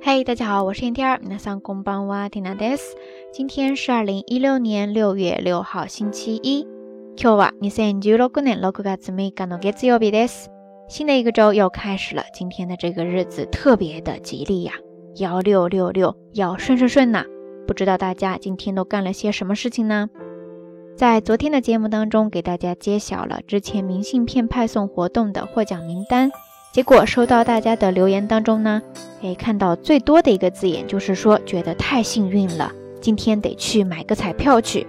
嘿，大家好，我是天天儿，皆さんこんばんは、ティナです。今天是二零一六年六月六号，星期一。今日は二千十六年六月三日の月曜日です。新的一个周又开始了，今天的这个日子特别的吉利呀，幺六六六，要顺顺顺呐！不知道大家今天都干了些什么事情呢？在昨天的节目当中，给大家揭晓了之前明信片派送活动的获奖名单。 结果收到大家的留言当中呢，诶，看到最多的一个字眼就是说觉得太幸运了，今天得去买个彩票去。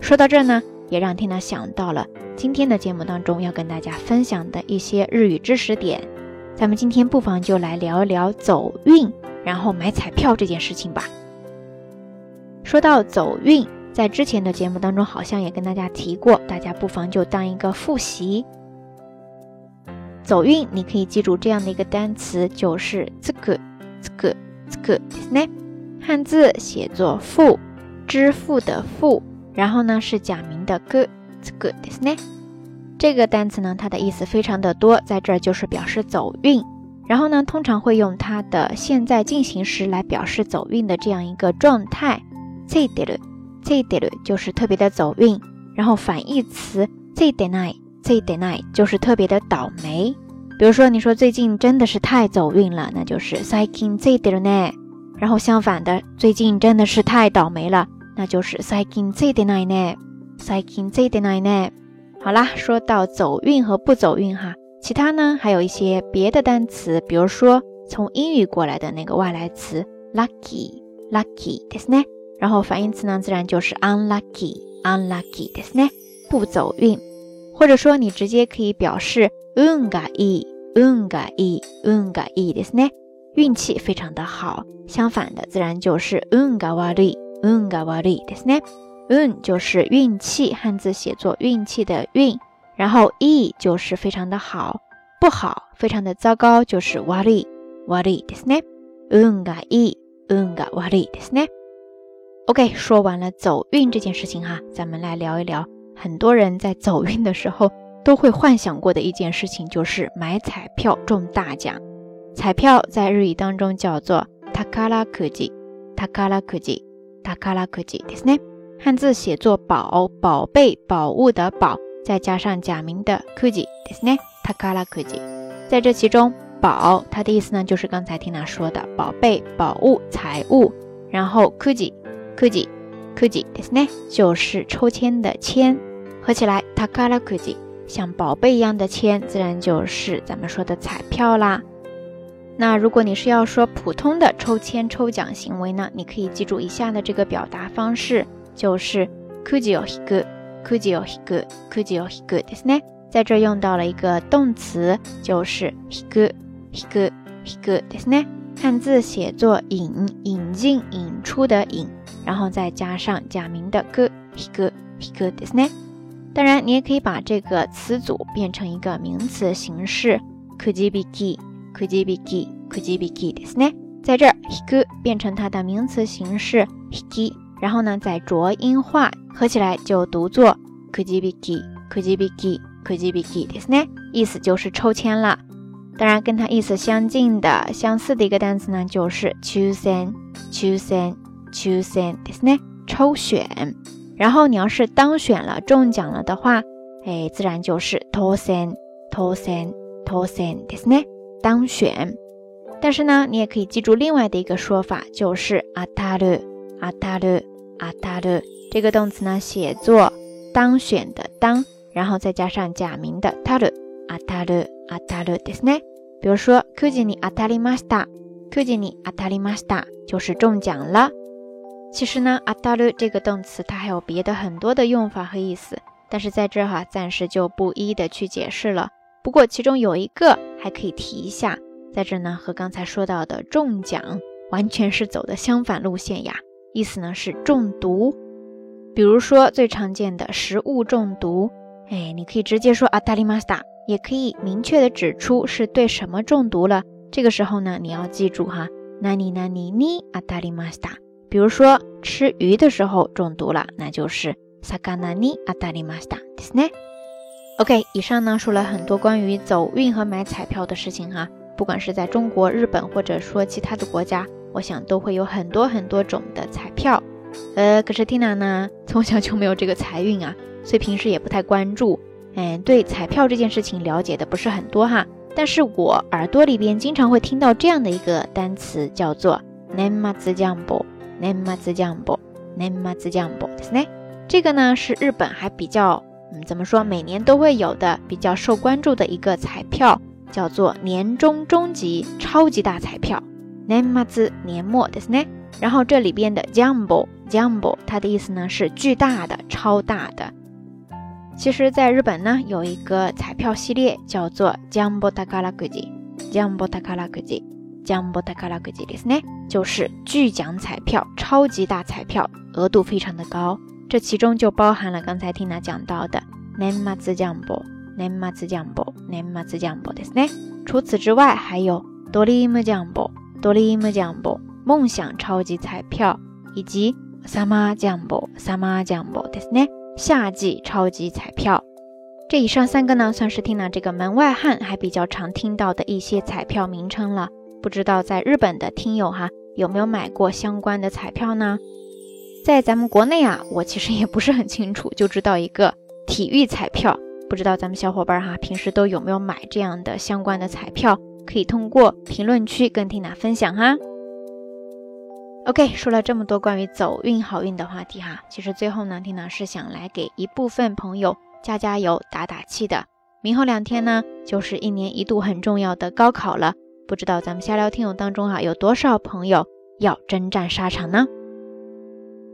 说到这呢，也让缇娜想到了今天的节目当中要跟大家分享的一些日语知识点。咱们今天不妨就来聊一聊走运，然后买彩票这件事情吧。说到走运，在之前的节目当中好像也跟大家提过，大家不妨就当一个复习。走运，你可以记住这样的一个单词，就是这个、这个、这个，ですね。汉字写作“富”，支付的“付”，然后呢是假名的“个”，这个ですね。这个单词呢，它的意思非常的多，在这儿就是表示走运。然后呢，通常会用它的现在进行时来表示走运的这样一个状态。这いでる、这いでる就是特别的走运。然后反义词这いでな い。这でない就是特别的倒霉。比如说，你说最近真的是太走运了，那就是最近这でるね。然后相反的，最近真的是太倒霉了，那就是最近这でないね。最近这でないね。好啦，说到走运和不走运哈，其他呢还有一些别的单词，比如说从英语过来的那个外来词 lucky，lucky ですね。然后反义词呢自然就是 unlucky，unlucky ですね，不走运。 或者说，你直接可以表示運がいい、運がいい、運がいいですね，运气非常的好。相反的，自然就是運が悪い、運が悪いですね。運就是运气，汉字写作运气的运，然后いい就是非常的好，不好，非常的糟糕，就是悪い、悪いですね。運がいい、運が悪いですね。OK，说完了走运这件事情哈，咱们来聊一聊。 很多人在走运的时候都会幻想过的一件事情，就是买彩票中大奖。彩票在日语当中叫做“タカラクジ”，“タカラクジ”，“タカラクジ”ですね。汉字写作“宝”，宝贝、宝物的“宝”，再加上假名的“クジ”ですね。タカラクジ，在这其中，“宝”它的意思呢，就是刚才听娜说的宝贝、宝物、财物。然后“クジ”，“クジ”，“クジ”ですね，就是抽签的签。 合起来，takara kuji，像宝贝一样的签，自然就是咱们说的彩票啦。那如果你是要说普通的抽签抽奖行为呢，你可以记住以下的这个表达方式，就是 kuji o hiku，kuji o hiku，kuji o hiku，ですね。在这用到了一个动词，就是 hiku，hiku，hiku，ですね。汉字写作引，引进、引出的引，然后再加上假名的 ku，hiku，hiku，ですね。 当然，你也可以把这个词组变成一个名词形式，kujibiki，kujibiki，kujibiki ですね。在这儿，hiku 变成它的名词形式 hiki，然后呢再浊音化，合起来就读作 kujibiki，kujibiki，kujibiki ですね。意思就是抽签了。当然，跟它意思相近的、相似的一个单词呢，就是 chosen，chosen，chosen ですね，抽选。 然后你要是当选了、中奖了的话，哎，自然就是 tosen tosen tosen ですね，当选。但是呢，你也可以记住另外的一个说法，就是当たる当たる当たる这个动词呢，写作当选的当，然后再加上假名的たる当たる当たるですね。比如说くじに当たりました，くじに当たりました，就是中奖了。 其实呢，阿达鲁这个动词它还有别的很多的用法和意思，但是在这哈暂时就不一一的去解释了。不过其中有一个还可以提一下，在这呢和刚才说到的中奖完全是走的相反路线呀，意思呢是中毒。比如说最常见的食物中毒，哎，你可以直接说阿达里马斯达，也可以明确的指出是对什么中毒了。这个时候呢，你要记住哈，那你那你你阿达里马斯达。比如说吃鱼的时候中毒了，那就是サカナに当たりましたですね。OK，以上呢说了很多关于走运和买彩票的事情哈， 不管是在中国、日本，或者说其他的国家，我想都会有很多很多种的彩票。呃，可是 Tina 呢，从小就没有这个财运啊，所以平时也不太关注，嗯，对彩票这件事情了解的不是很多哈。但是我耳朵里边经常会听到这样的一个单词，叫做 “nemazu jambo”，nemazu jambo，nemazu jambo，ですね。这个呢是日本还比较，嗯，怎么说，每年都会有的比较受关注的一个彩票，叫做年终终极超级大彩票，nemazu 年末，ですね。然后这里边的 jumbo，jumbo，它的意思呢是巨大的、超大的。其实，在日本呢，有一个彩票系列叫做 Jumbo Takara Kuji，Jumbo Takara Kuji，Jumbo Takara Kuji ですね，就是巨奖彩票、超级大彩票，额度非常的高。这其中就包含了刚才 Tina 讲到的 Nenmatsu Jumbo，Nenmatsu Jumbo，Nenmatsu Jumbo ですね。除此之外，还有 Dream Jumbo，Dream Jumbo，梦想超级彩票，以及 Summer Jumbo，Summer Jumbo ですね。夏季超级彩票，这以上三个呢，算是 Tina 这个门外汉还比较常听到的一些彩票名称了。 不知道在日本的听友哈，有没有买过相关的彩票呢？在咱们国内啊，我其实也不是很清楚，就知道一个体育彩票。不知道咱们小伙伴哈，平时都有没有买这样的相关的彩票？可以通过评论区跟 Tina 分享哈。OK，说了这么多关于走运好运的话题哈，其实最后呢，缇娜是想来给一部分朋友加加油、打打气的。明后两天呢，就是一年一度很重要的高考了，不知道咱们瞎聊听友当中哈，有多少朋友要征战沙场呢？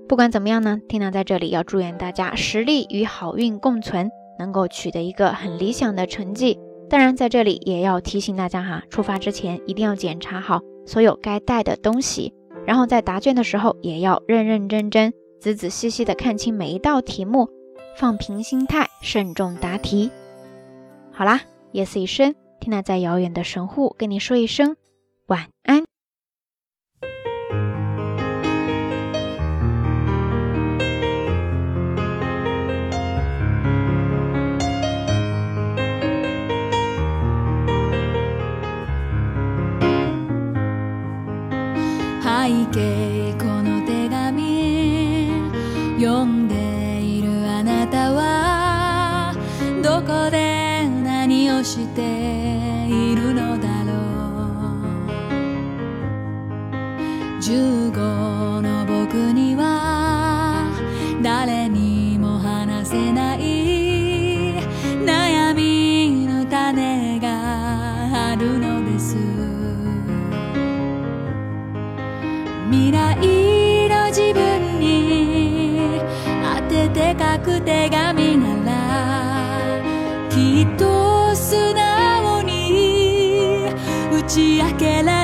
不管怎么样呢，缇娜在这里要祝愿大家实力与好运共存，能够取得一个很理想的成绩。当然，在这里也要提醒大家哈，出发之前一定要检查好所有该带的东西。然后在答卷的时候，也要认认真真、仔仔细细的看清每一道题目，放平心态，慎重答题。好啦，夜色已深，缇娜在遥远的神户跟你说一声晚安。15の僕には誰にも話せない悩みの種があるのです。未来の自分に当てて書く手紙ならきっと素直に打ち明けられ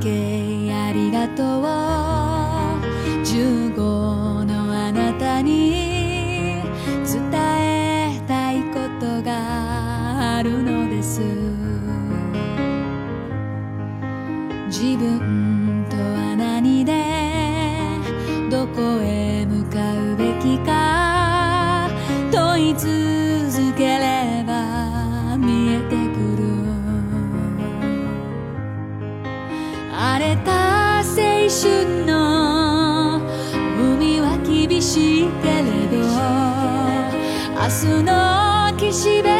背景ありがとう。15のあなたに伝えたいことがあるのです。自分とは何でどこへ向かうべきか。問い続け西北